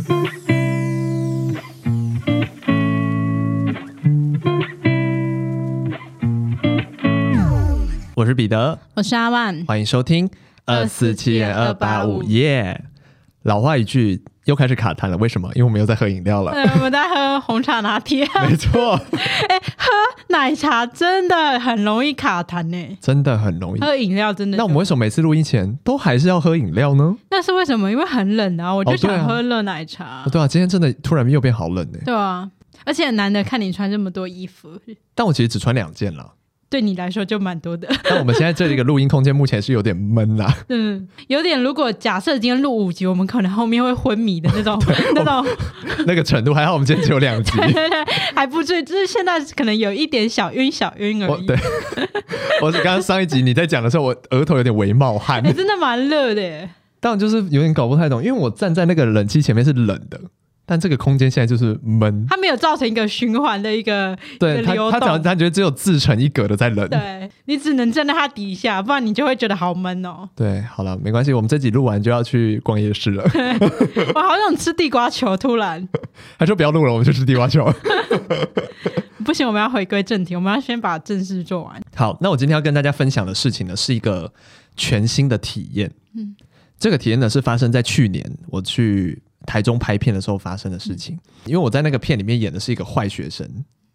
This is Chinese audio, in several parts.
我是彼得，我是阿万，欢迎收听二四七点二八五耶。老话一句，又开始卡痰了，为什么？因为我们又在喝饮料了。对，我们在喝红茶拿铁。没错。哎，喝奶茶真的很容易卡痰呢，真的很容易。喝饮料真的。那我们为什么每次录音前都还是要喝饮料呢？那是为什么？因为很冷啊，我就想喝热奶茶。哦对，啊哦、对啊，今天真的突然又变好冷呢。对啊，而且很难得看你穿这么多衣服。但我其实只穿两件了。对你来说就蛮多的。那我们现在这里的录音空间目前是有点闷啦。嗯，有点。如果假设今天录五集，我们可能后面会昏迷的那种，那种那个程度。还好我们今天只有两集，对对对，还不至于。就是现在可能有一点小晕，小晕而已。对，我是刚刚上一集你在讲的时候，我额头有点微冒汗。欸、真的蛮热的。当然就是有点搞不太懂，因为我站在那个冷气前面是冷的。但这个空间现在就是闷，它没有造成一个循环的一个对它，他讲他觉得只有自成一格的在冷，对你只能站在它底下，不然你就会觉得好闷哦。对，好了，没关系，我们这集录完就要去逛夜市了。我好想吃地瓜球，突然 他说不要录了，我们去吃地瓜球。不行，我们要回归正题，我们要先把正事做完。好，那我今天要跟大家分享的事情呢，是一个全新的体验。嗯，这个体验呢是发生在去年，我去。台中拍片的时候发生的事情，因为我在那个片里面演的是一个坏学生，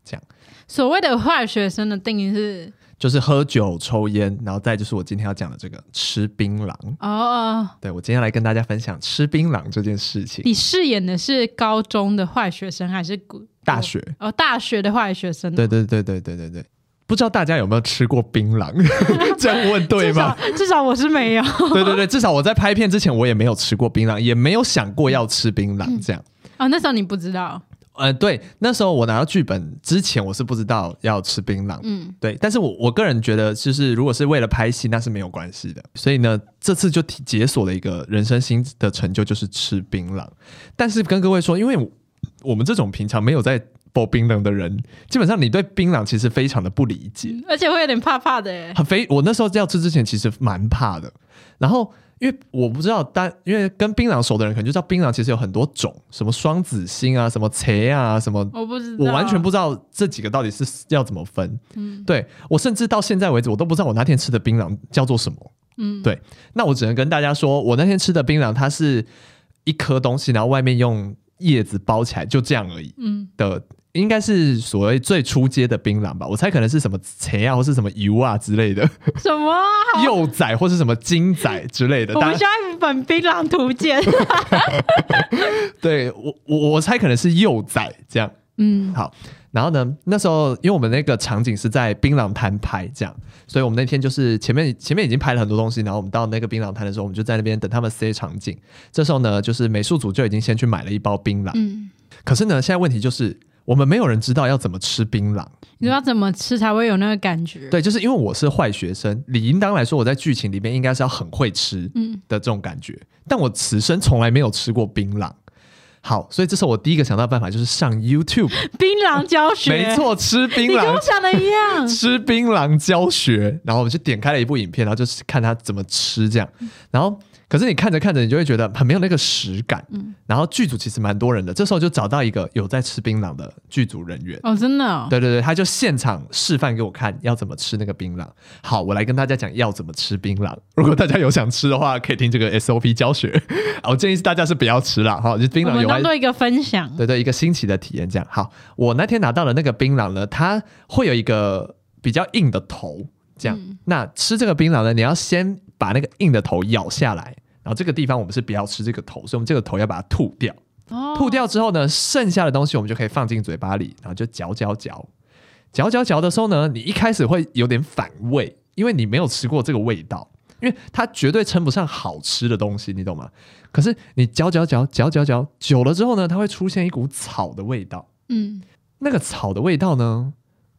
这样。所谓的坏学生的定义是，就是喝酒、抽烟，然后再就是我今天要讲的这个吃槟榔。哦，对，我今天来跟大家分享吃槟榔这件事情。你饰演的是高中的坏学生还是大学？哦，大学的坏学生。对对对对对对对。不知道大家有没有吃过槟榔？这样问对吗？至少，至少我是没有。对对对，至少我在拍片之前我也没有吃过槟榔，也没有想过要吃槟榔。这样啊、嗯哦，那时候你不知道？呃，对，那时候我拿到剧本之前我是不知道要吃槟榔。嗯，对。但是我我个人觉得，就是如果是为了拍戏，那是没有关系的。所以呢，这次就解锁了一个人生新的成就，就是吃槟榔。但是跟各位说，因为我们这种平常没有在。不槟榔的人，基本上你对槟榔其实非常的不理解，而且会有点怕怕的。很非，我那时候要吃之前其实蛮怕的。然后因为我不知道，但因为跟槟榔熟的人可能就知道槟榔其实有很多种，什么双子星啊，什么茄啊，什么我不知道，我完全不知道这几个到底是要怎么分。嗯，对，我甚至到现在为止，我都不知道我那天吃的槟榔叫做什么。嗯，对，那我只能跟大家说，我那天吃的槟榔，它是一颗东西，然后外面用叶子包起来，就这样而已。嗯的。应该是所谓最初阶的槟榔吧，我猜可能是什么茄啊，或是什么油啊之类的。什么？幼崽或是什么金仔之类的。我们需要一本槟榔图鉴。对我，我我猜可能是幼崽这样。嗯，好。然后呢，那时候因为我们那个场景是在槟榔摊拍这样，所以我们那天就是前面前面已经拍了很多东西，然后我们到那个槟榔摊的时候，我们就在那边等他们塞场景。这时候呢，就是美术组就已经先去买了一包槟榔。嗯。可是呢，现在问题就是。我们没有人知道要怎么吃槟榔，你知道怎么吃才会有那个感觉？对，就是因为我是坏学生，理应当来说我在剧情里面应该是要很会吃的这种感觉，嗯、但我此生从来没有吃过槟榔。好，所以这时候我第一个想到的办法就是上 YouTube 槟榔教学，没错，吃槟榔，你跟我想的一样，吃槟榔教学，然后我们就点开了一部影片，然后就是看他怎么吃这样，然后。可是你看着看着，你就会觉得很没有那个实感。嗯，然后剧组其实蛮多人的，这时候就找到一个有在吃槟榔的剧组人员。哦，真的哦？对对对，他就现场示范给我看要怎么吃那个槟榔。好，我来跟大家讲要怎么吃槟榔。如果大家有想吃的话，可以听这个 SOP 教学。我建议大家是不要吃了哈，就槟榔有。我们当做一个分享。对对，一个新奇的体验。这样好，我那天拿到的那个槟榔呢，它会有一个比较硬的头。这样，嗯、那吃这个槟榔呢，你要先把那个硬的头咬下来。然后这个地方我们是不要吃这个头，所以我们这个头要把它吐掉。哦，吐掉之后呢，剩下的东西我们就可以放进嘴巴里，然后就嚼嚼嚼，嚼嚼嚼的时候呢，你一开始会有点反胃，因为你没有吃过这个味道，因为它绝对称不上好吃的东西，你懂吗？可是你嚼嚼嚼嚼嚼嚼久了之后呢，它会出现一股草的味道。嗯，那个草的味道呢，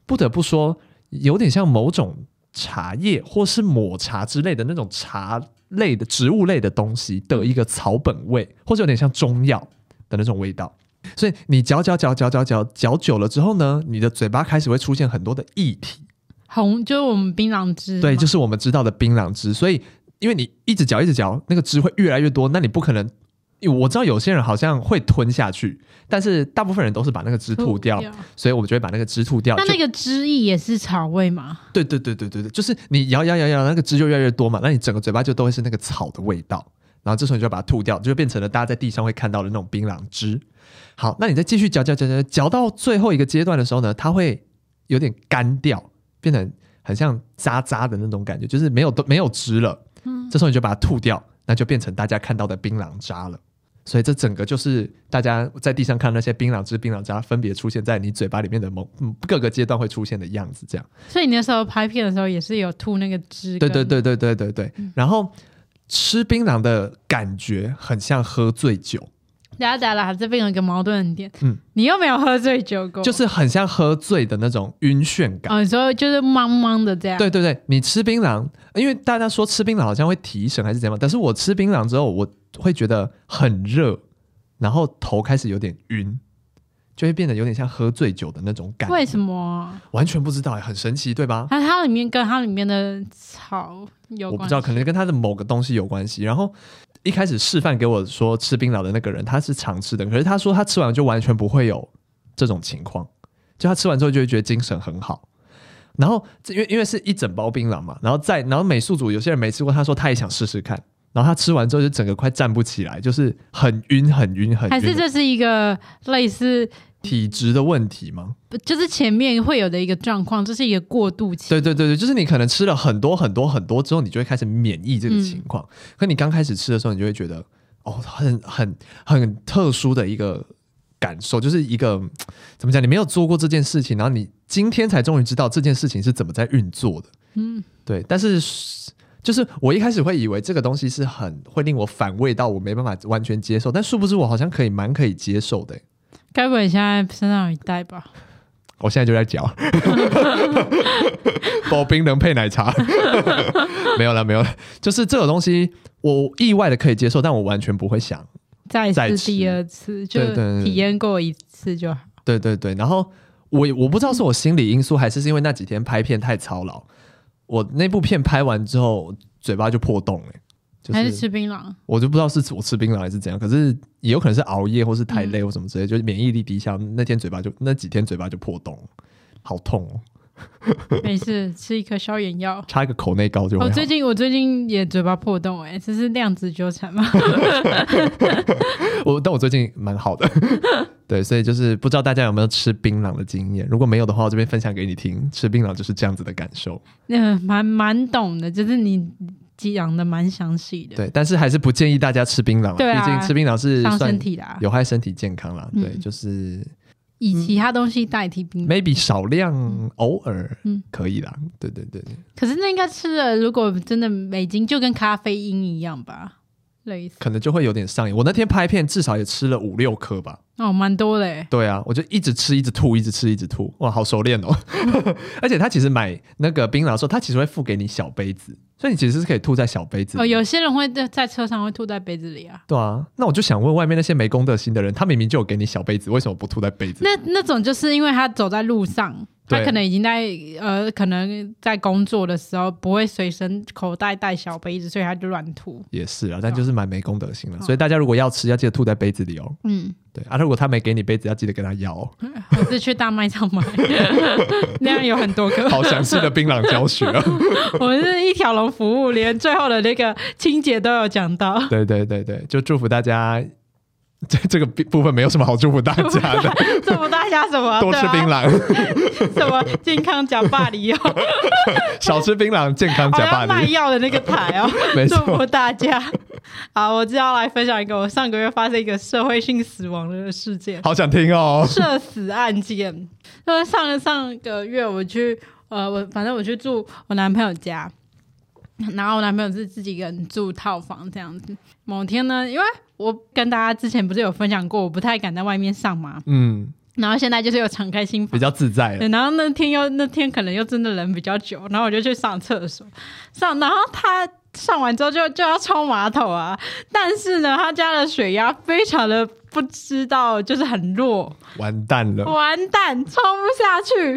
不得不说有点像某种茶叶或是抹茶之类的那种茶。类的植物类的东西的一个草本味，或者有点像中药的那种味道，所以你嚼嚼嚼嚼嚼嚼嚼久了之后呢，你的嘴巴开始会出现很多的液体，红就是我们槟榔汁，对，就是我们知道的槟榔汁。所以因为你一直嚼一直嚼，那个汁会越来越多，那你不可能我知道有些人好像会吞下去，但是大部分人都是把那个汁吐掉，所以我们就会把那个汁吐掉。那那个汁液也是草味吗？对对对对对对，就是你摇摇摇摇，那个汁就越来越多嘛，那你整个嘴巴就都会是那个草的味道。然后这时候你就把它吐掉，就变成了大家在地上会看到的那种槟榔汁。好，那你再继续嚼嚼嚼嚼嚼到最后一个阶段的时候呢，它会有点干掉，变成很像渣渣的那种感觉，就是没有都没有汁了。嗯，这时候你就把它吐掉，那就变成大家看到的槟榔渣了。所以这整个就是大家在地上看那些槟榔汁、槟榔渣分别出现在你嘴巴里面的某各个阶段会出现的样子，这样。所以你那时候拍片的时候也是有吐那个汁。对对对对对对对。嗯、然后吃槟榔的感觉很像喝醉酒。大家讲了，这边有一个矛盾点。嗯，你又没有喝醉酒过，就是很像喝醉的那种晕眩感。哦，你说就是茫茫的这样。对对对，你吃槟榔，因为大家说吃槟榔好像会提神还是怎样，但是我吃槟榔之后，我会觉得很热，然后头开始有点晕，就会变得有点像喝醉酒的那种感觉。为什么？完全不知道，很神奇，对吧？它它里面跟它里面的草有关，我不知道，可能跟它的某个东西有关系。然后。一开始示范给我说吃槟榔的那个人，他是常吃的，可是他说他吃完就完全不会有这种情况，就他吃完之后就会觉得精神很好。然后因为因为是一整包槟榔嘛，然后在然后美术组有些人没吃过，他说他也想试试看，然后他吃完之后就整个快站不起来，就是很晕很晕很晕。还是这是一个类似。体质的问题吗？不，就是前面会有的一个状况，这是一个过渡期。对对对对，就是你可能吃了很多很多很多之后，你就会开始免疫这个情况。嗯、可你刚开始吃的时候，你就会觉得哦，很很很特殊的一个感受，就是一个怎么讲？你没有做过这件事情，然后你今天才终于知道这件事情是怎么在运作的。嗯，对。但是就是我一开始会以为这个东西是很会令我反胃到我没办法完全接受，但殊不知我好像可以蛮可以接受的。该不会现在身上有一袋吧？我现在就在嚼，薄冰能配奶茶，没有了，没有了。就是这种东西，我意外的可以接受，但我完全不会想再次第二次，就体验过一次就好。对对对，然后我我不知道是我心理因素，还是是因为那几天拍片太操劳，我那部片拍完之后嘴巴就破洞了。还是吃槟榔，我就不知道是我吃槟榔还是怎样，可是也有可能是熬夜或是太累或什么之类，嗯、就是免疫力低下，那天嘴巴就那几天嘴巴就破洞，好痛哦。没事，吃一颗消炎药，插一个口内膏就好。我最近我最近也嘴巴破洞，哎，这是量子纠缠吗？我但我最近蛮好的，对，所以就是不知道大家有没有吃槟榔的经验，如果没有的话，我这边分享给你听，吃槟榔就是这样子的感受。嗯，蛮蛮懂的，就是你。讲的蛮详细的，对，但是还是不建议大家吃槟榔，对啊，毕竟吃槟榔是伤身体的，有害身体健康啦。对，就是以其他东西代替冰、嗯，maybe 少量偶尔，嗯，可以啦。对对对。可是那应该吃了，如果真的美金就跟咖啡因一样吧，类似，可能就会有点上瘾。我那天拍片至少也吃了五六颗吧，哦，蛮多嘞。对啊，我就一直吃，一直吐，一直吃，一直吐，哇，好熟练哦。而且他其实买那个槟榔的时候，他其实会付给你小杯子。所以你其实是可以吐在小杯子里。哦，有些人会在在车上会吐在杯子里啊。对啊，那我就想问外面那些没公德心的人，他明明就有给你小杯子，为什么不吐在杯子里？那那种就是因为他走在路上。他可能已经在呃，可能在工作的时候不会随身口袋带小杯子，所以他就乱吐。也是啊，但就是蛮没公德心的。哦、所以大家如果要吃，要记得吐在杯子里哦。嗯，对啊，如果他没给你杯子，要记得跟他要、哦。我是去大卖场买，那样有很多个。好详细的槟榔教学、啊。我们是一条龙服务，连最后的那个清洁都有讲到。对对对对，就祝福大家。这这个部分没有什么好祝福大家的，祝福大家什么？多吃槟榔，什么健康假巴黎哦，少吃槟榔，健康假巴黎。卖药的那个台哦。祝福大家。好，我就要来分享一个我上个月发生一个社会性死亡的事件，好想听哦。社死案件，因为上上个月我去呃，我反正我去住我男朋友家。然后我男朋友是自己一个人住套房这样子。某天呢，因为我跟大家之前不是有分享过，我不太敢在外面上嘛。嗯。然后现在就是有敞开心房，比较自在。对。然后那天又那天可能又真的人比较久，然后我就去上厕所。上，然后他上完之后就就要冲马桶啊。但是呢，他家的水压非常的不知道，就是很弱，完蛋了，完蛋，冲不下去。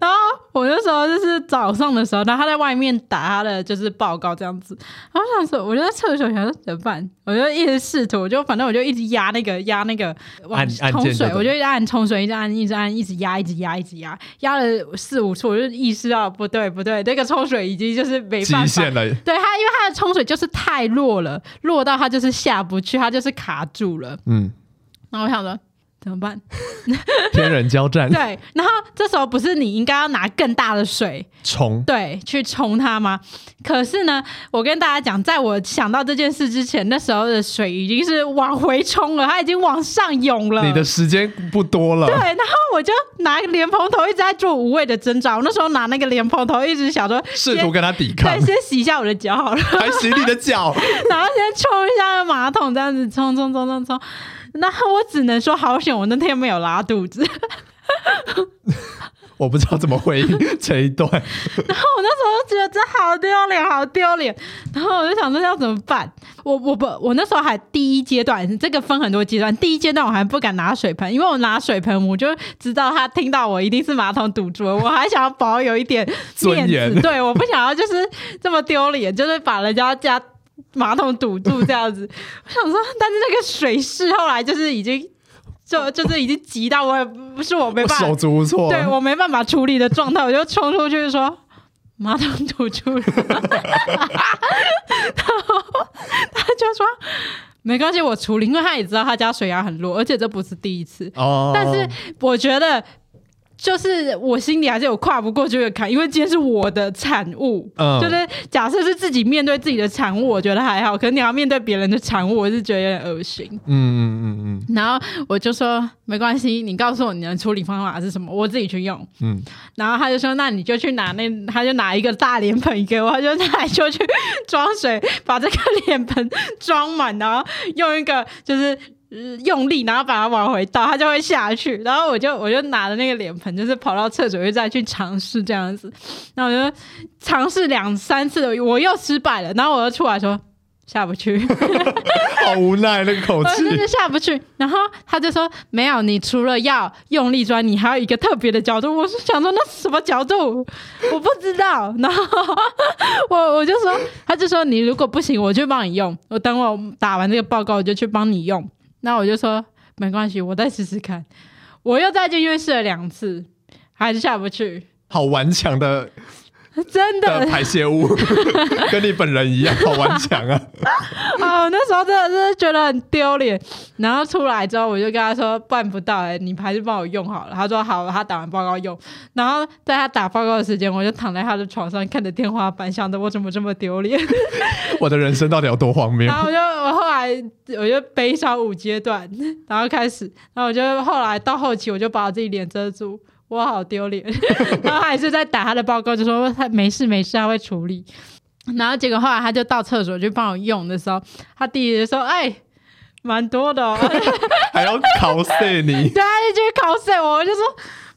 然后我那时候就是早上的时候，然后他在外面打他的就是报告这样子。然后我想说，我就在厕所想说怎么办？我就一直试图，我就反正我就一直压那个压那个往冲水，我就一直按冲水，一直按一直按，一直压，一直压，一直压，压了四五次，我就意识到不对不对，那个冲水已经就是没办法了。对他，因为他的冲水就是太弱了，弱到他就是下不去，他就是卡住了。嗯，然后我想说怎么办？天人交战。对，然后这时候不是你应该要拿更大的水冲，对，去冲它吗？可是呢，我跟大家讲，在我想到这件事之前，那时候的水已经是往回冲了，它已经往上涌了。你的时间不多了。对，然后我就拿莲蓬头一直在做无谓的挣扎。我那时候拿那个莲蓬头一直想说，试图跟他抵抗。对，先洗一下我的脚好了，还洗你的脚，然后先冲一下马桶，这样子冲冲冲冲冲。那我只能说好险，我那天没有拉肚子。我不知道怎么回应这一段。然后我那时候觉得这好丢脸，好丢脸。然后我就想说要怎么办？我我不我那时候还第一阶段，这个分很多阶段。第一阶段我还不敢拿水盆，因为我拿水盆，我就知道他听到我一定是马桶堵住了。我还想要保有一点面子。对，我不想要就是这么丢脸，就是把人家家。马桶堵住这样子，我想说，但是那个水势后来就是已经就 就是已经急到我也不是我没办法，手足无措，对我没办法处理的状态，我就冲出去说马桶堵住了，然后他就说没关系，我处理，因为他也知道他家水压很弱，而且这不是第一次，哦，但是我觉得。就是我心里还是有跨不过去的坎，因为今天是我的产物。嗯，就是假设是自己面对自己的产物，我觉得还好。可是你要面对别人的产物，我是觉得有点恶心。嗯嗯嗯嗯。然后我就说没关系，你告诉我你的处理方法是什么，我自己去用。嗯。然后他就说，那你就去拿那，他就拿一个大脸盆给我，他就他就去装水，把这个脸盆装满，然后用一个就是。用力，然后把它往回倒，它就会下去。然后我就我就拿着那个脸盆，就是跑到厕所，又再去尝试这样子。然后我就尝试两三次，我又失败了。然后我又出来说下不去，好无奈那个口气，真的下不去。然后他就说没有，你除了要用力钻，你还有一个特别的角度。我是想说那是什么角度？我不知道。然后我我就说，他就说你如果不行，我就帮你用。我等我打完这个报告，我就去帮你用。那我就说没关系，我再试试看。我又再进去试了两次，还是下不去。好顽强的。真的，的排泄物 跟你本人一样，好顽强啊！哦，那时候真的是觉得很丢脸。然后出来之后，我就跟他说办不到，哎，你还是帮我用好了。他说好，他打完报告用。然后在他打报告的时间，我就躺在他的床上看着天花板，想着我怎么这么丢脸？我的人生到底有多荒谬？然后我就我后来我就悲伤五阶段，然后开始，然后我就后来到后期，我就把我自己脸遮住。我好丢脸，然后他还是在打他的报告，就说他没事没事，他会处理。然后结果后来他就到厕所去帮我用的时候，他弟弟就说：“哎，蛮多的哦，还要考试你。”对，他就去考试我，我就说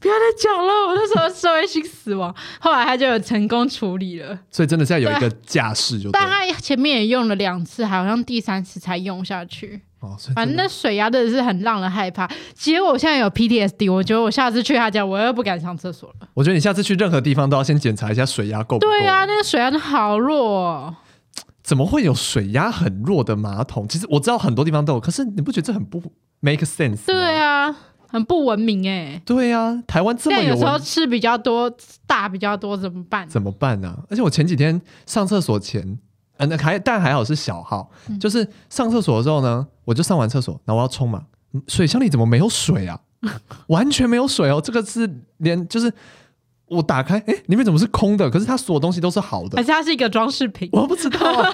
不要再讲了，我那时候社会性死亡。后来他就有成功处理了，所以真的是要有一个架势，就。但他前面也用了两次，好像第三次才用下去。哦，反正那水压真的是很让人害怕。其实我现在有 PTSD，我觉得我下次去他家，我又不敢上厕所了。我觉得你下次去任何地方都要先检查一下水压够不够。对啊，那个水压真的好弱哦。怎么会有水压很弱的马桶？其实我知道很多地方都有，可是你不觉得这很不 make sense？对啊，很不文明哎。对啊，台湾这么有，有时候吃比较多，大比较多怎么办？怎么办呢、啊？而且我前几天上厕所前。嗯，那还但还好是小号，嗯、就是上厕所的时候呢，我就上完厕所，然后我要冲嘛，水箱里怎么没有水啊？完全没有水哦，这个是连就是我打开，哎，里面怎么是空的？可是它所有东西都是好的，而且它是一个装饰品，我不知道、啊。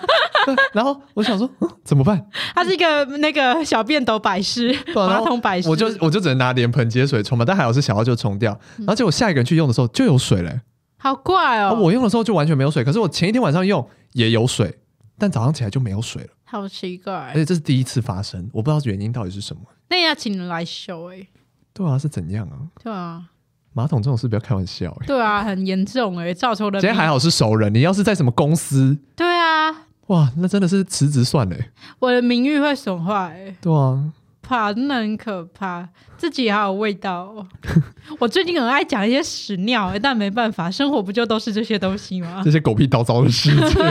然后我想说，嗯，怎么办？它是一个那个小便斗摆饰，马桶摆饰，我就我就只能拿脸盆接水冲嘛，但还好是小号就冲掉，然后结果下一个人去用的时候就有水嘞，好怪哦！我用的时候就完全没有水，可是我前一天晚上用也有水。但早上起来就没有水了，好奇怪！而且这是第一次发生，我不知道原因到底是什么。那要请人来修哎、欸。对啊，是怎样啊？对啊，马桶这种事不要开玩笑。对啊，很严重哎、欸，造成人。今天还好是熟人，你要是在什么公司？对啊。哇，那真的是辞职算了、欸。我的名誉会损坏哎。对啊，怕，真的很可怕。自己也好有味道哦。我最近很爱讲一些屎尿，但没办法，生活不就都是这些东西吗？这些狗屁叨叨的事情。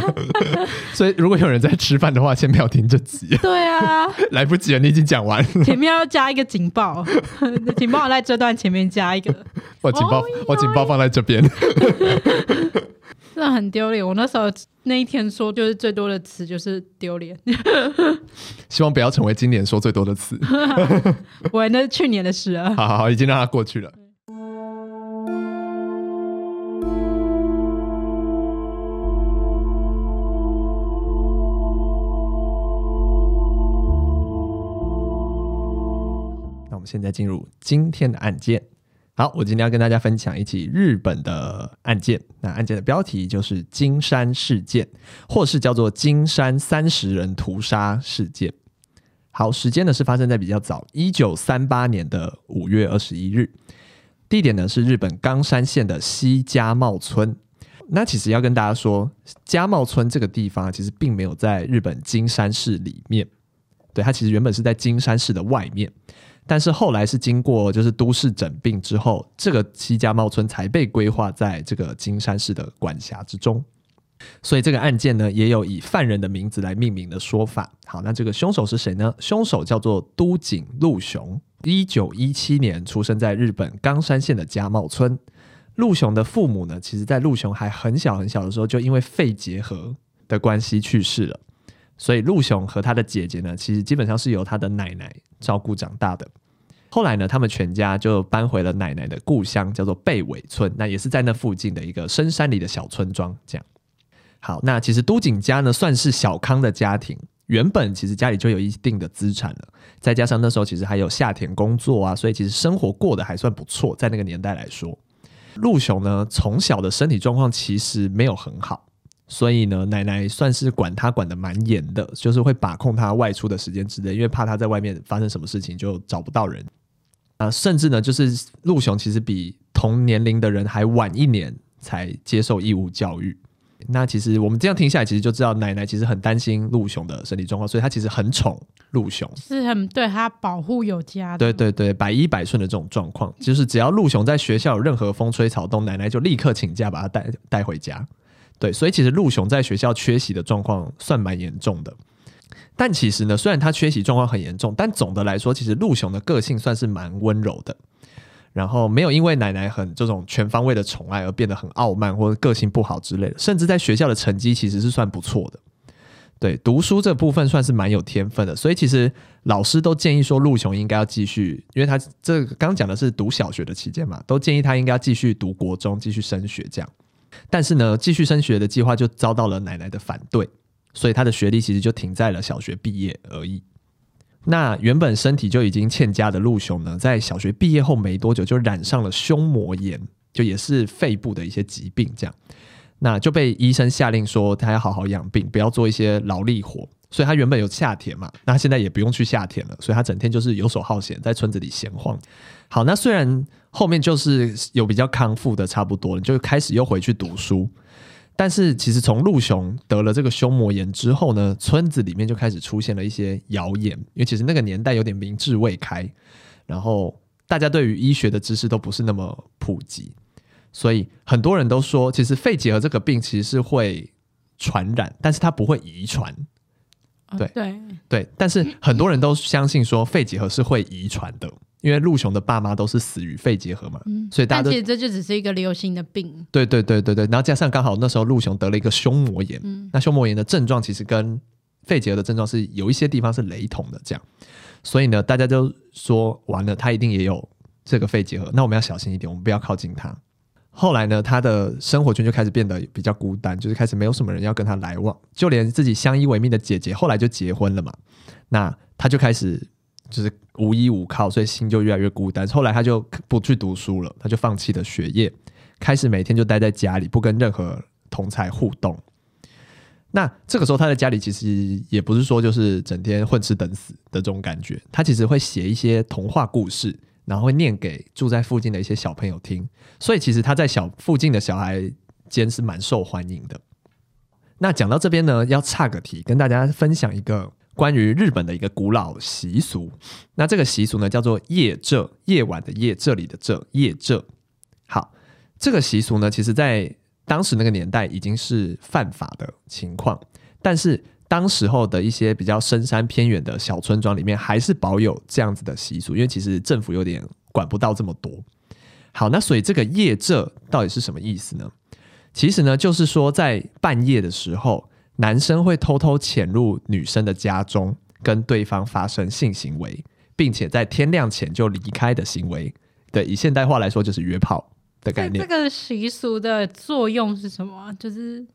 所以，如果有人在吃饭的话，先不要听这集。对啊，来不及了，你已经讲完了。前面要加一个警报，请帮我在这段前面加一个。我警报，我警报放在这边。真的很丢脸。我那时候那一天说，就是最多的词就是丢脸。希望不要成为今年说最多的词。我那是去年的事啊。好好好，已经让它过去了。那我们现在进入今天的案件。好，我今天要跟大家分享一起日本的案件。那案件的标题就是金山事件，或是叫做金山三十人屠杀事件。好，时间呢是发生在比较早，一九三八年的五月二十一日。地点呢是日本冈山县的西加茂村。那其实要跟大家说，加茂村这个地方其实并没有在日本金山市里面，对，它其实原本是在金山市的外面。但是后来是经过就是都市整并之后，这个西加茂村才被规划在这个金山市的管辖之中。所以这个案件呢，也有以犯人的名字来命名的说法。好，那这个凶手是谁呢？凶手叫做都井陆雄，一九一七年出生在日本冈山县的加茂村。陆雄的父母呢，其实在陆雄还很小很小的时候，就因为肺结核的关系去世了。所以陆雄和他的姐姐呢，其实基本上是由他的奶奶照顾长大的。后来呢，他们全家就搬回了奶奶的故乡，叫做贝尾村，那也是在那附近的一个深山里的小村庄。这样，好，那其实都井家呢算是小康的家庭，原本其实家里就有一定的资产了，再加上那时候其实还有下田工作啊，所以其实生活过得还算不错，在那个年代来说。陆雄呢从小的身体状况其实没有很好。所以呢，奶奶算是管他管的蛮严的，就是会把控他外出的时间之类，因为怕他在外面发生什么事情就找不到人啊。甚至呢，就是陆雄其实比同年龄的人还晚一年才接受义务教育。那其实我们这样听下来，其实就知道奶奶其实很担心陆雄的身体状况，所以她其实很宠陆雄，是很对他保护有加的。对对对，百依百顺的这种状况，就是只要陆雄在学校有任何风吹草动，奶奶就立刻请假把他带带回家。对，所以其实陆雄在学校缺席的状况算蛮严重的。但其实呢，虽然他缺席状况很严重，但总的来说，其实陆雄的个性算是蛮温柔的。然后没有因为奶奶很这种全方位的宠爱而变得很傲慢或者个性不好之类的。甚至在学校的成绩其实是算不错的。对，读书这部分算是蛮有天分的。所以其实老师都建议说，陆雄应该要继续，因为他这刚讲的是读小学的期间嘛，都建议他应该要继续读国中，继续升学这样。但是呢，继续升学的计划就遭到了奶奶的反对，所以他的学历其实就停在了小学毕业而已。那原本身体就已经欠佳的陆雄呢，在小学毕业后没多久就染上了胸膜炎，就也是肺部的一些疾病，这样，那就被医生下令说他要好好养病，不要做一些劳力活。所以他原本有下田嘛，那他现在也不用去下田了，所以他整天就是游手好闲，在村子里闲晃。好，那虽然后面就是有比较康复的差不多了，就开始又回去读书，但是其实从陆雄得了这个胸膜炎之后呢，村子里面就开始出现了一些谣言，因为其实那个年代有点民智未开，然后大家对于医学的知识都不是那么普及，所以很多人都说，其实肺结核这个病其实是会传染，但是它不会遗传。对对对，但是很多人都相信说肺结核是会遗传的，因为陆雄的爸妈都是死于肺结核嘛，嗯、所以大家其实这就只是一个流行的病。对对对对对，然后加上刚好那时候陆雄得了一个胸膜炎，嗯、那胸膜炎的症状其实跟肺结核的症状是有一些地方是雷同的，这样，所以呢，大家就说完了，他一定也有这个肺结核，那我们要小心一点，我们不要靠近他。后来呢，他的生活圈就开始变得比较孤单，就是开始没有什么人要跟他来往，就连自己相依为命的姐姐后来就结婚了嘛，那他就开始就是无依无靠，所以心就越来越孤单。后来他就不去读书了，他就放弃了学业，开始每天就待在家里，不跟任何同才互动。那这个时候他在家里其实也不是说就是整天混吃等死的这种感觉，他其实会写一些童话故事。然后会念给住在附近的一些小朋友听，所以其实他在小附近的小孩间是蛮受欢迎的。那讲到这边呢，要岔个题，跟大家分享一个关于日本的一个古老习俗。那这个习俗呢，叫做夜这，夜晚的夜，这里的这，夜这。好，这个习俗呢，其实在当时那个年代已经是犯法的情况，但是当时候的一些比较深山偏远的小村庄里面，还是保有这样子的习俗，因为其实政府有点管不到这么多。好，那所以这个夜这到底是什么意思呢？其实呢，就是说在半夜的时候，男生会偷偷潜入女生的家中，跟对方发生性行为，并且在天亮前就离开的行为。对，以现代化来说，就是约炮的概念。这个习俗的作用是什么？就是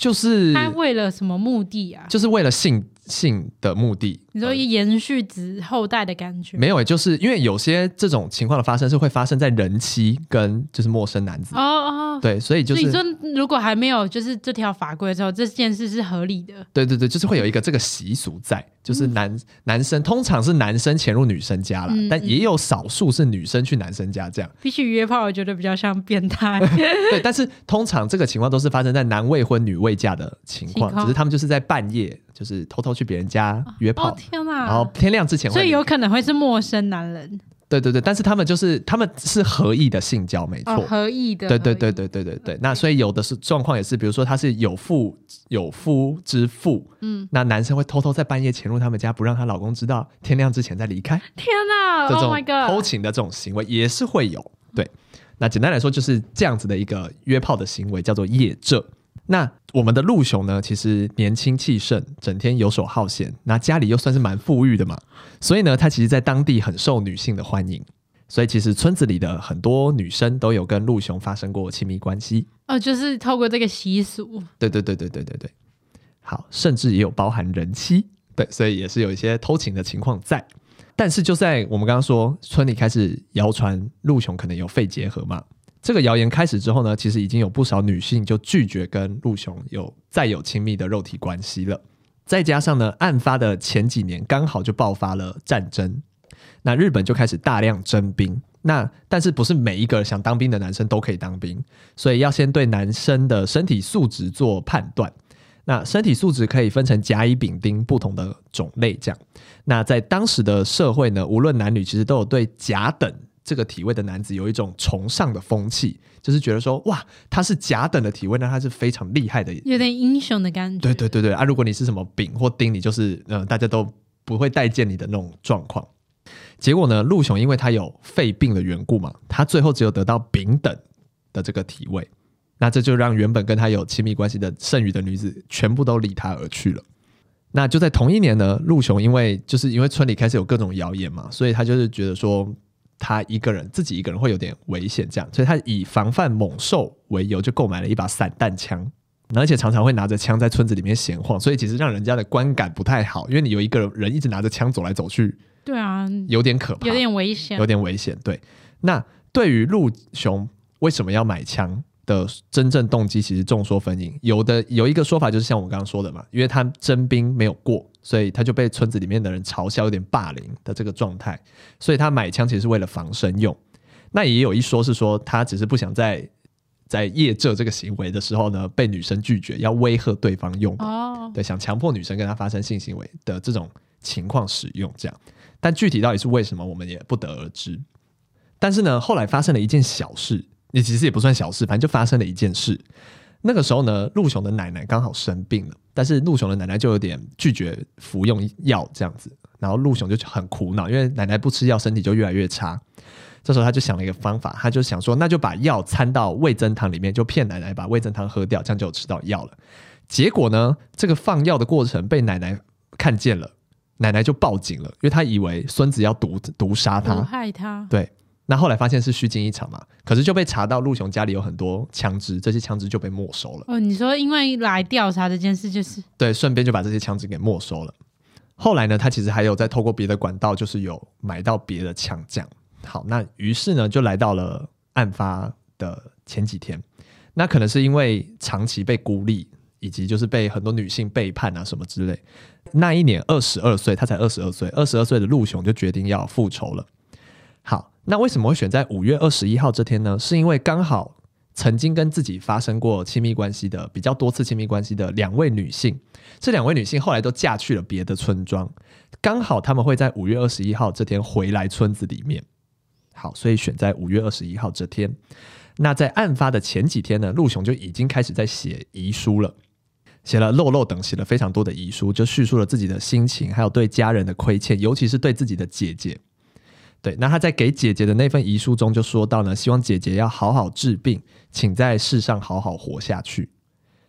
就是他为了什么目的啊？就是为了性。性的目的，你说延续子后代的感觉？没有，就是因为有些这种情况的发生是会发生在人妻跟就是陌生男子。哦哦，对，所以就是，所以说如果还没有就是这条法规之后，这件事是合理的。对对对，就是会有一个这个习俗在，就是男、嗯、男生通常是男生潜入女生家啦，嗯、但也有少数是女生去男生家这样。比起约炮，我觉得比较像变态。对，但是通常这个情况都是发生在男未婚女未嫁的情况，只是他们就是在半夜。就是偷偷去别人家约炮，哦天哪，然后天亮之前，所以有可能会是陌生男人。对对对，但是他们就是他们是合意的性交，没错，哦、合意的。对对对对对对对。那所以有的是状况也是，比如说他是有妇有夫之妇，嗯，那男生会偷偷在半夜潜入他们家，不让她老公知道，天亮之前再离开。天哪，这种偷情的这种行为也是会有。对，那简单来说就是这样子的一个约炮的行为，叫做夜这。那我们的陆雄呢，其实年轻气盛，整天游手好闲，那家里又算是蛮富裕的嘛，所以呢，他其实在当地很受女性的欢迎，所以其实村子里的很多女生都有跟陆雄发生过亲密关系。哦，就是透过这个习俗。对对对对对对对。好，甚至也有包含人妻，对，所以也是有一些偷情的情况在。但是就在我们刚刚说，村里开始谣传陆雄可能有肺结核嘛。这个谣言开始之后呢，其实已经有不少女性就拒绝跟陆雄有再有亲密的肉体关系了。再加上呢，案发的前几年刚好就爆发了战争，那日本就开始大量征兵。那但是不是每一个想当兵的男生都可以当兵，所以要先对男生的身体素质做判断。那身体素质可以分成甲乙丙丁不同的种类，这样。那在当时的社会呢，无论男女，其实都有对甲等。这个体位的男子有一种崇尚的风气，就是觉得说，哇，他是甲等的体位，那他是非常厉害的，有点英雄的感觉。对对对对啊！如果你是什么丙或丁，你就是嗯、呃，大家都不会待见你的那种状况。结果呢，陆雄因为他有肺病的缘故嘛，他最后只有得到丙等的这个体位，那这就让原本跟他有亲密关系的剩余的女子全部都离他而去了。那就在同一年呢，陆雄因为就是因为村里开始有各种谣言嘛，所以他就是觉得说。他一个人自己一个人会有点危险，这样，所以他以防范猛兽为由，就购买了一把散弹枪，而且常常会拿着枪在村子里面闲晃，所以其实让人家的观感不太好，因为你有一个人一直拿着枪走来走去，对啊，有点可怕，有点危险，有点危险。对，那对于陆雄为什么要买枪的真正动机，其实众说纷纭。有的有一个说法就是像我刚刚说的嘛，因为他征兵没有过。所以他就被村子里面的人嘲笑，有点霸凌的这个状态。所以他买枪其实是为了防身用。那也有一说是说，他只是不想在在夜这这个行为的时候呢，被女生拒绝，要威吓对方用。哦，对，想强迫女生跟他发生性行为的这种情况使用这样。但具体到底是为什么，我们也不得而知。但是呢，后来发生了一件小事，也其实也不算小事，反正就发生了一件事。那个时候呢，陆雄的奶奶刚好生病了，但是陆雄的奶奶就有点拒绝服用药这样子，然后陆雄就很苦恼，因为奶奶不吃药，身体就越来越差。这时候他就想了一个方法，他就想说，那就把药掺到味增汤里面，就骗奶奶把味增汤喝掉，这样就有吃到药了。结果呢，这个放药的过程被奶奶看见了，奶奶就报警了，因为她以为孙子要毒毒杀他，害他，对。那后来发现是虚惊一场嘛，可是就被查到陆雄家里有很多枪支，这些枪支就被没收了。哦，你说因为来调查这件事，就是对，顺便就把这些枪支给没收了。后来呢，他其实还有在透过别的管道，就是有买到别的枪这样。好，那于是呢，就来到了案发的前几天。那可能是因为长期被孤立，以及就是被很多女性背叛啊什么之类。那一年二十二岁，他才二十二岁，二十二岁的陆雄就决定要复仇了。那为什么会选在五月二十一号这天呢？是因为刚好曾经跟自己发生过亲密关系的比较多次亲密关系的两位女性，这两位女性后来都嫁去了别的村庄，刚好他们会在五月二十一号这天回来村子里面。好，所以选在五月二十一号这天。那在案发的前几天呢，陆雄就已经开始在写遗书了，写了漏漏等，写了非常多的遗书，就叙述了自己的心情，还有对家人的亏欠，尤其是对自己的姐姐。对，那他在给姐姐的那份遗书中就说到呢，希望姐姐要好好治病，请在世上好好活下去。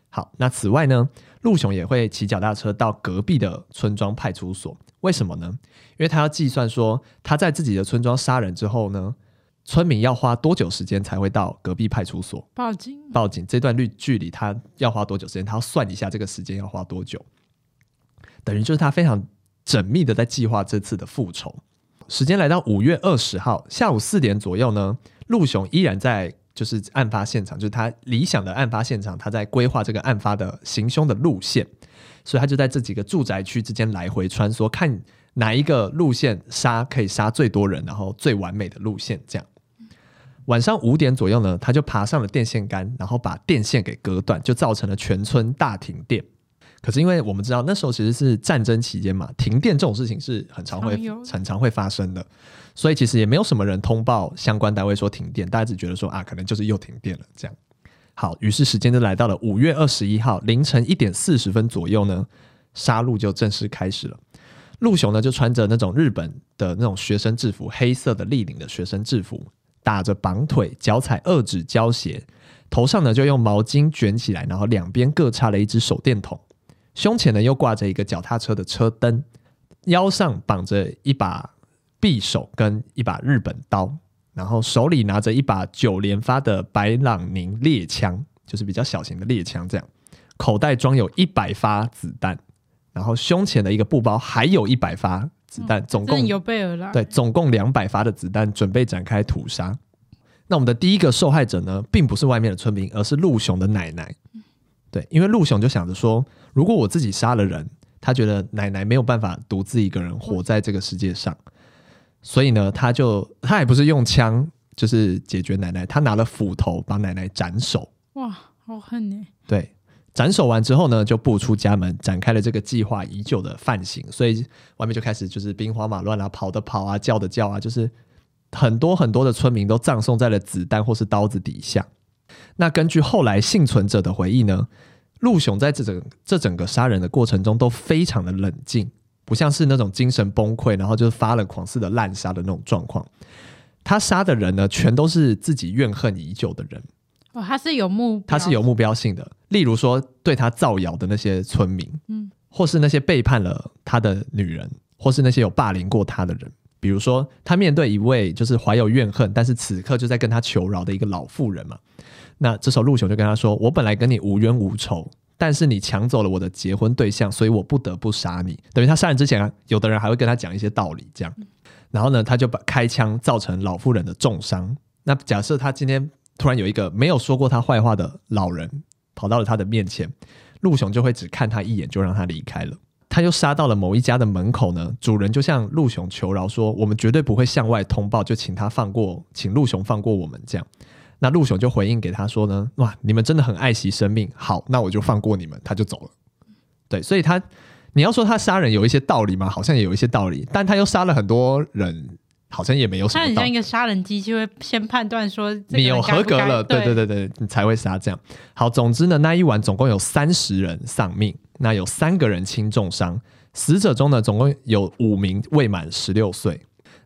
好，那此外呢，陆雄也会骑脚踏车到隔壁的村庄派出所，为什么呢？因为他要计算说他在自己的村庄杀人之后呢，村民要花多久时间才会到隔壁派出所报警？报警这段距距离他要花多久时间？他要算一下这个时间要花多久，等于就是他非常缜密的在计划这次的复仇。时间来到五月二十号下午四点左右呢，陆雄依然在就是案发现场，就是他理想的案发现场，他在规划这个案发的行凶的路线，所以他就在这几个住宅区之间来回穿梭，看哪一个路线杀可以杀最多人，然后最完美的路线。这样，晚上五点左右呢，他就爬上了电线杆，然后把电线给割断，就造成了全村大停电。可是因为我们知道那时候其实是战争期间嘛，停电这种事情是很常会很常会发生的，所以其实也没有什么人通报相关单位说停电，大家只觉得说啊，可能就是又停电了这样。好，于是时间就来到了五月二十一号凌晨一点四十分左右呢，杀戮就正式开始了。陆雄呢就穿着那种日本的那种学生制服，黑色的立领的学生制服，打着绑腿，脚踩二指胶鞋，头上呢就用毛巾卷起来，然后两边各插了一支手电筒。胸前呢又挂着一个脚踏车的车灯，腰上绑着一把匕首跟一把日本刀，然后手里拿着一把九连发的白朗宁猎枪，就是比较小型的猎枪，这样，口袋装有一百发子弹，然后胸前的一个布包还有一百发子弹，总共有备而来，对，总共两百发的子弹，准备展开屠杀。那我们的第一个受害者呢，并不是外面的村民，而是陆雄的奶奶。对，因为陆雄就想着说，如果我自己杀了人，他觉得奶奶没有办法独自一个人活在这个世界上，所以呢，他就他也不是用枪，就是解决奶奶，他拿了斧头把奶奶斩首。哇，好恨呢！对，斩首完之后呢，就步出家门，展开了这个计划已久的犯行。所以外面就开始就是兵荒马乱啊，跑的跑啊，叫的叫啊，就是很多很多的村民都葬送在了子弹或是刀子底下。那根据后来幸存者的回忆呢，陆雄在这整这整个杀人的过程中都非常的冷静，不像是那种精神崩溃，然后就是发了狂似的滥杀的那种状况。他杀的人呢，全都是自己怨恨已久的人。哦，他是有目，他是有目标性的。例如说，对他造谣的那些村民，嗯，或是那些背叛了他的女人，或是那些有霸凌过他的人。比如说，他面对一位就是怀有怨恨，但是此刻就在跟他求饶的一个老妇人嘛。那这时候陆雄就跟他说：“我本来跟你无冤无仇，但是你抢走了我的结婚对象，所以我不得不杀你。”等于他杀人之前啊，有的人还会跟他讲一些道理，这样。然后呢，他就把开枪造成老妇人的重伤。那假设他今天突然有一个没有说过他坏话的老人跑到了他的面前，陆雄就会只看他一眼就让他离开了。他又杀到了某一家的门口呢，主人就向陆雄求饶说：“我们绝对不会向外通报，就请他放过，请陆雄放过我们。”这样。那陆雄就回应给他说呢：“哇，你们真的很爱惜生命，好，那我就放过你们。”他就走了。对，所以他你要说他杀人有一些道理吗？好像也有一些道理，但他又杀了很多人，好像也没有什么道理。他很像一个杀人机器，会先判断说你有合格了，对对对对，你才会杀这样。好，总之呢，那一晚总共有三十人丧命，那有三个人轻重伤，死者中呢，总共有五名未满十六岁。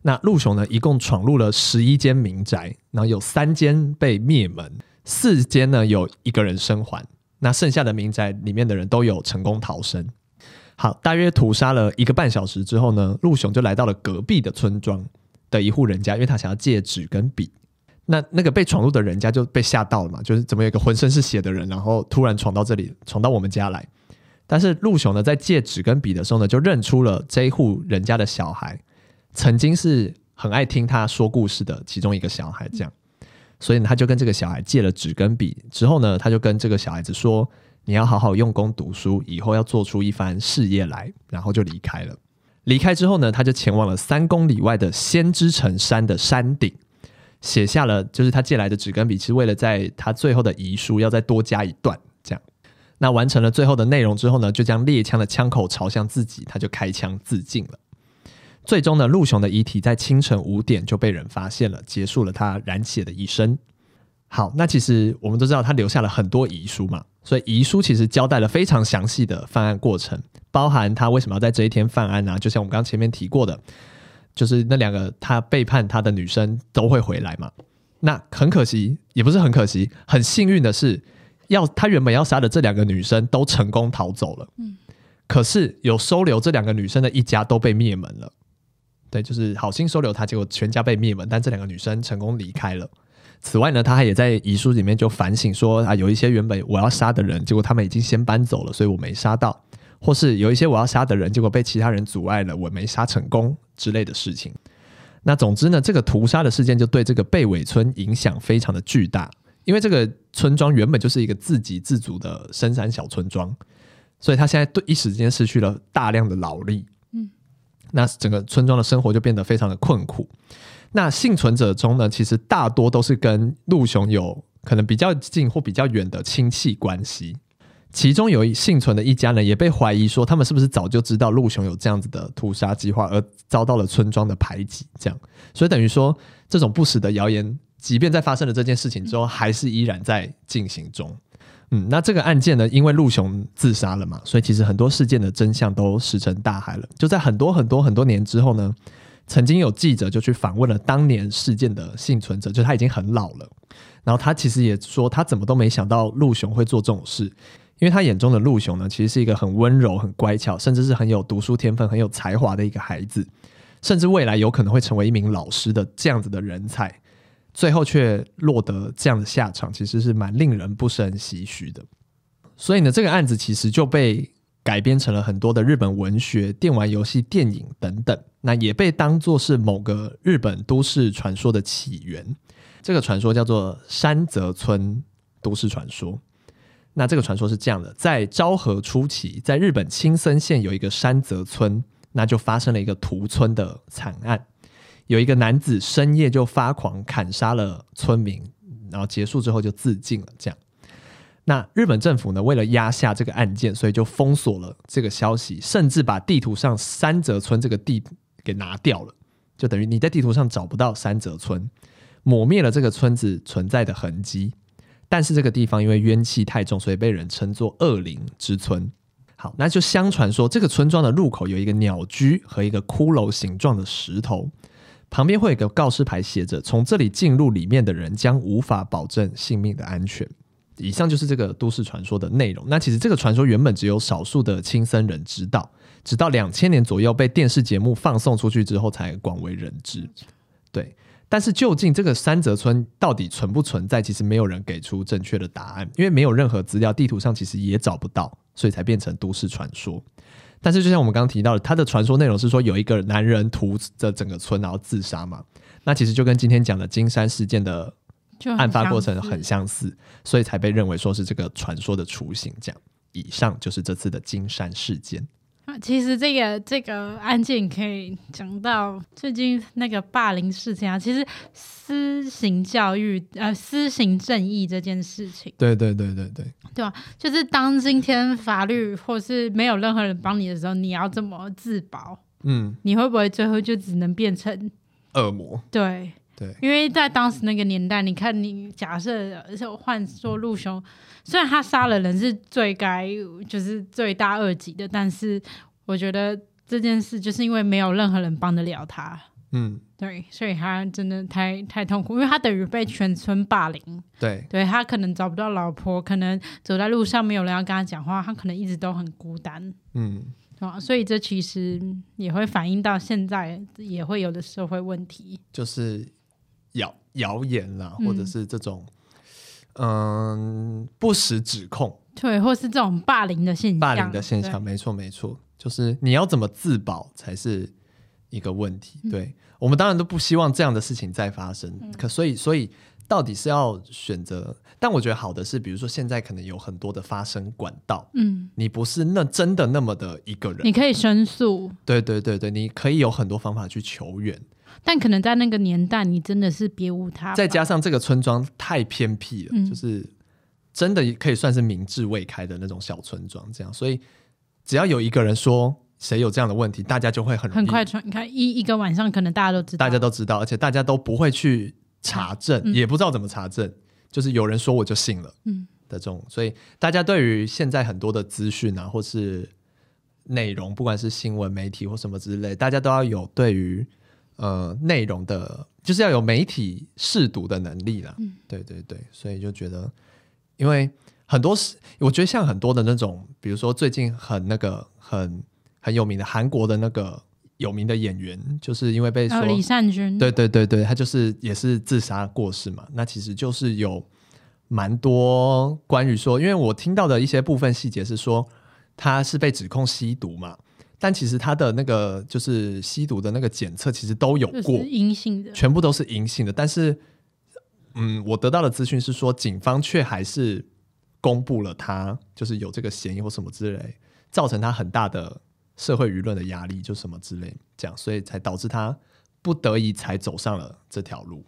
那陆雄呢，一共闯入了十一间民宅，然后有三间被灭门，四间呢有一个人生还，那剩下的民宅里面的人都有成功逃生。好，大约屠杀了一个半小时之后呢，陆雄就来到了隔壁的村庄的一户人家，因为他想要借纸跟笔。那那个被闯入的人家就被吓到了嘛，就是怎么有一个浑身是血的人，然后突然闯到这里，闯到我们家来。但是陆雄呢，在借纸跟笔的时候呢，就认出了这一户人家的小孩。曾经是很爱听他说故事的其中一个小孩，这样，所以呢，他就跟这个小孩借了纸跟笔。之后呢，他就跟这个小孩子说：“你要好好用功读书，以后要做出一番事业来。”然后就离开了。离开之后呢，他就前往了三公里外的先知城山的山顶，写下了就是他借来的纸跟笔，其实为了在他最后的遗书要再多加一段这样。那完成了最后的内容之后呢，就将猎枪的枪口朝向自己，他就开枪自尽了。最终呢，陆雄的遗体在清晨五点就被人发现了，结束了他染血的一生。好，那其实我们都知道他留下了很多遗书嘛，所以遗书其实交代了非常详细的犯案过程，包含他为什么要在这一天犯案啊？就像我们刚刚前面提过的，就是那两个他背叛他的女生都会回来嘛。那很可惜，也不是很可惜，很幸运的是，要他原本要杀的这两个女生都成功逃走了。嗯，可是有收留这两个女生的一家都被灭门了。对，就是好心收留他，结果全家被灭门，但这两个女生成功离开了。此外呢，他还也在遗书里面就反省说啊，有一些原本我要杀的人，结果他们已经先搬走了，所以我没杀到；或是有一些我要杀的人，结果被其他人阻碍了，我没杀成功之类的事情。那总之呢，这个屠杀的事件就对这个贝尾村影响非常的巨大，因为这个村庄原本就是一个自给自足的深山小村庄，所以他现在对一时间失去了大量的劳力。那整个村庄的生活就变得非常的困苦。那幸存者中呢，其实大多都是跟陆雄有可能比较近或比较远的亲戚关系。其中有一幸存的一家呢，也被怀疑说他们是不是早就知道陆雄有这样子的屠杀计划，而遭到了村庄的排挤。这样，所以等于说这种不实的谣言，即便在发生了这件事情之后，还是依然在进行中。嗯，那这个案件呢，因为陆雄自杀了嘛，所以其实很多事件的真相都石沉大海了。就在很多很多很多年之后呢，曾经有记者就去访问了当年事件的幸存者，就他已经很老了。然后他其实也说，他怎么都没想到陆雄会做这种事，因为他眼中的陆雄呢，其实是一个很温柔、很乖巧，甚至是很有读书天分、很有才华的一个孩子，甚至未来有可能会成为一名老师的这样子的人才。最后却落得这样的下场，其实是蛮令人不胜唏嘘的。所以呢，这个案子其实就被改编成了很多的日本文学、电玩游戏、电影等等，那也被当作是某个日本都市传说的起源。这个传说叫做山泽村都市传说。那这个传说是这样的：在昭和初期，在日本青森县有一个山泽村，那就发生了一个屠村的惨案。有一个男子深夜就发狂砍杀了村民，然后结束之后就自尽了。这样，那日本政府呢，为了压下这个案件，所以就封锁了这个消息，甚至把地图上三泽村这个地给拿掉了，就等于你在地图上找不到三泽村，抹灭了这个村子存在的痕迹。但是这个地方因为冤气太重，所以被人称作恶灵之村。好，那就相传说这个村庄的入口有一个鸟居和一个骷髅形状的石头。旁边会有个告示牌，写着：“从这里进入里面的人将无法保证性命的安全。”以上就是这个都市传说的内容。那其实这个传说原本只有少数的青森人知道，直到两千年左右被电视节目放送出去之后，才广为人知。对，但是究竟这个三泽村到底存不存在，其实没有人给出正确的答案，因为没有任何资料，地图上其实也找不到，所以才变成都市传说。但是，就像我们刚刚提到的，他的传说内容是说有一个男人屠这整个村，然后自杀嘛。那其实就跟今天讲的金山事件的案发过程很相似，所以才被认为说是这个传说的雏形。这样，以上就是这次的金山事件。啊，其实这个这个案件可以讲到最近那个霸凌事件啊，其实私刑教育呃私刑正义这件事情，对对对对对，对吧？就是当今天法律或是没有任何人帮你的时候，你要怎么自保？嗯，你会不会最后就只能变成恶魔？对。对，因为在当时那个年代，你看，你假设就换说陆雄，虽然他杀了人是最该，就是罪大恶极的，但是我觉得这件事就是因为没有任何人帮得了他，嗯，对，所以他真的太太痛苦，因为他等于被全村霸凌，对，对他可能找不到老婆，可能走在路上没有人要跟他讲话，他可能一直都很孤单，嗯，啊，所以这其实也会反映到现在也会有的社会问题，就是。谣谣言啦，或者是这种嗯、呃、不实指控，对，或是这种霸凌的现象，霸凌的现象，没错没错，就是你要怎么自保才是一个问题。嗯、对，我们当然都不希望这样的事情再发生，嗯、可所以所以到底是要选择？但我觉得好的是，比如说现在可能有很多的发声管道，嗯，你不是那真的那么的一个人，你可以申诉，对对对对，你可以有很多方法去求援。但可能在那个年代，你真的是别无他。再加上这个村庄太偏僻了，嗯、就是真的可以算是明智未开的那种小村庄，这样，所以只要有一个人说谁有这样的问题，大家就会很很快传。你看一一个晚上，可能大家都知道，大家都知道，而且大家都不会去查证，嗯、也不知道怎么查证，就是有人说我就信了，嗯的这种，所以大家对于现在很多的资讯啊，或是内容，不管是新闻媒体或什么之类，大家都要有对于呃内容的，就是要有媒体试读的能力啦。嗯，对对对，所以就觉得，因为很多是，我觉得像很多的那种，比如说最近很那个很很有名的韩国的那个有名的演员，就是因为被说李善均，对对对对，他就是也是自杀过世嘛，那其实就是有。蛮多关于说，因为我听到的一些部分细节是说，他是被指控吸毒嘛，但其实他的那个就是吸毒的那个检测其实都有过阴性的，全部都是阴性的。但是，嗯，我得到的资讯是说，警方却还是公布了他就是有这个嫌疑或什么之类，造成他很大的社会舆论的压力，就什么之类这样，所以才导致他不得已才走上了这条路。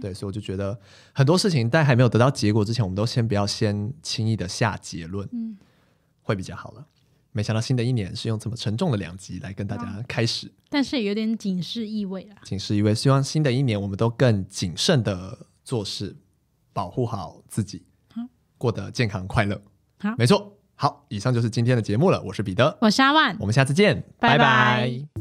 对，所以我就觉得很多事情在还没有得到结果之前，我们都先不要先轻易的下结论，嗯，会比较好了。没想到新的一年是用这么沉重的两集来跟大家开始，但是也有点警示意味啦。警示意味，希望新的一年我们都更谨慎的做事，保护好自己，好，过得健康快乐。好，没错。好，以上就是今天的节目了。我是彼得，我是阿万，我们下次见，拜拜。拜拜。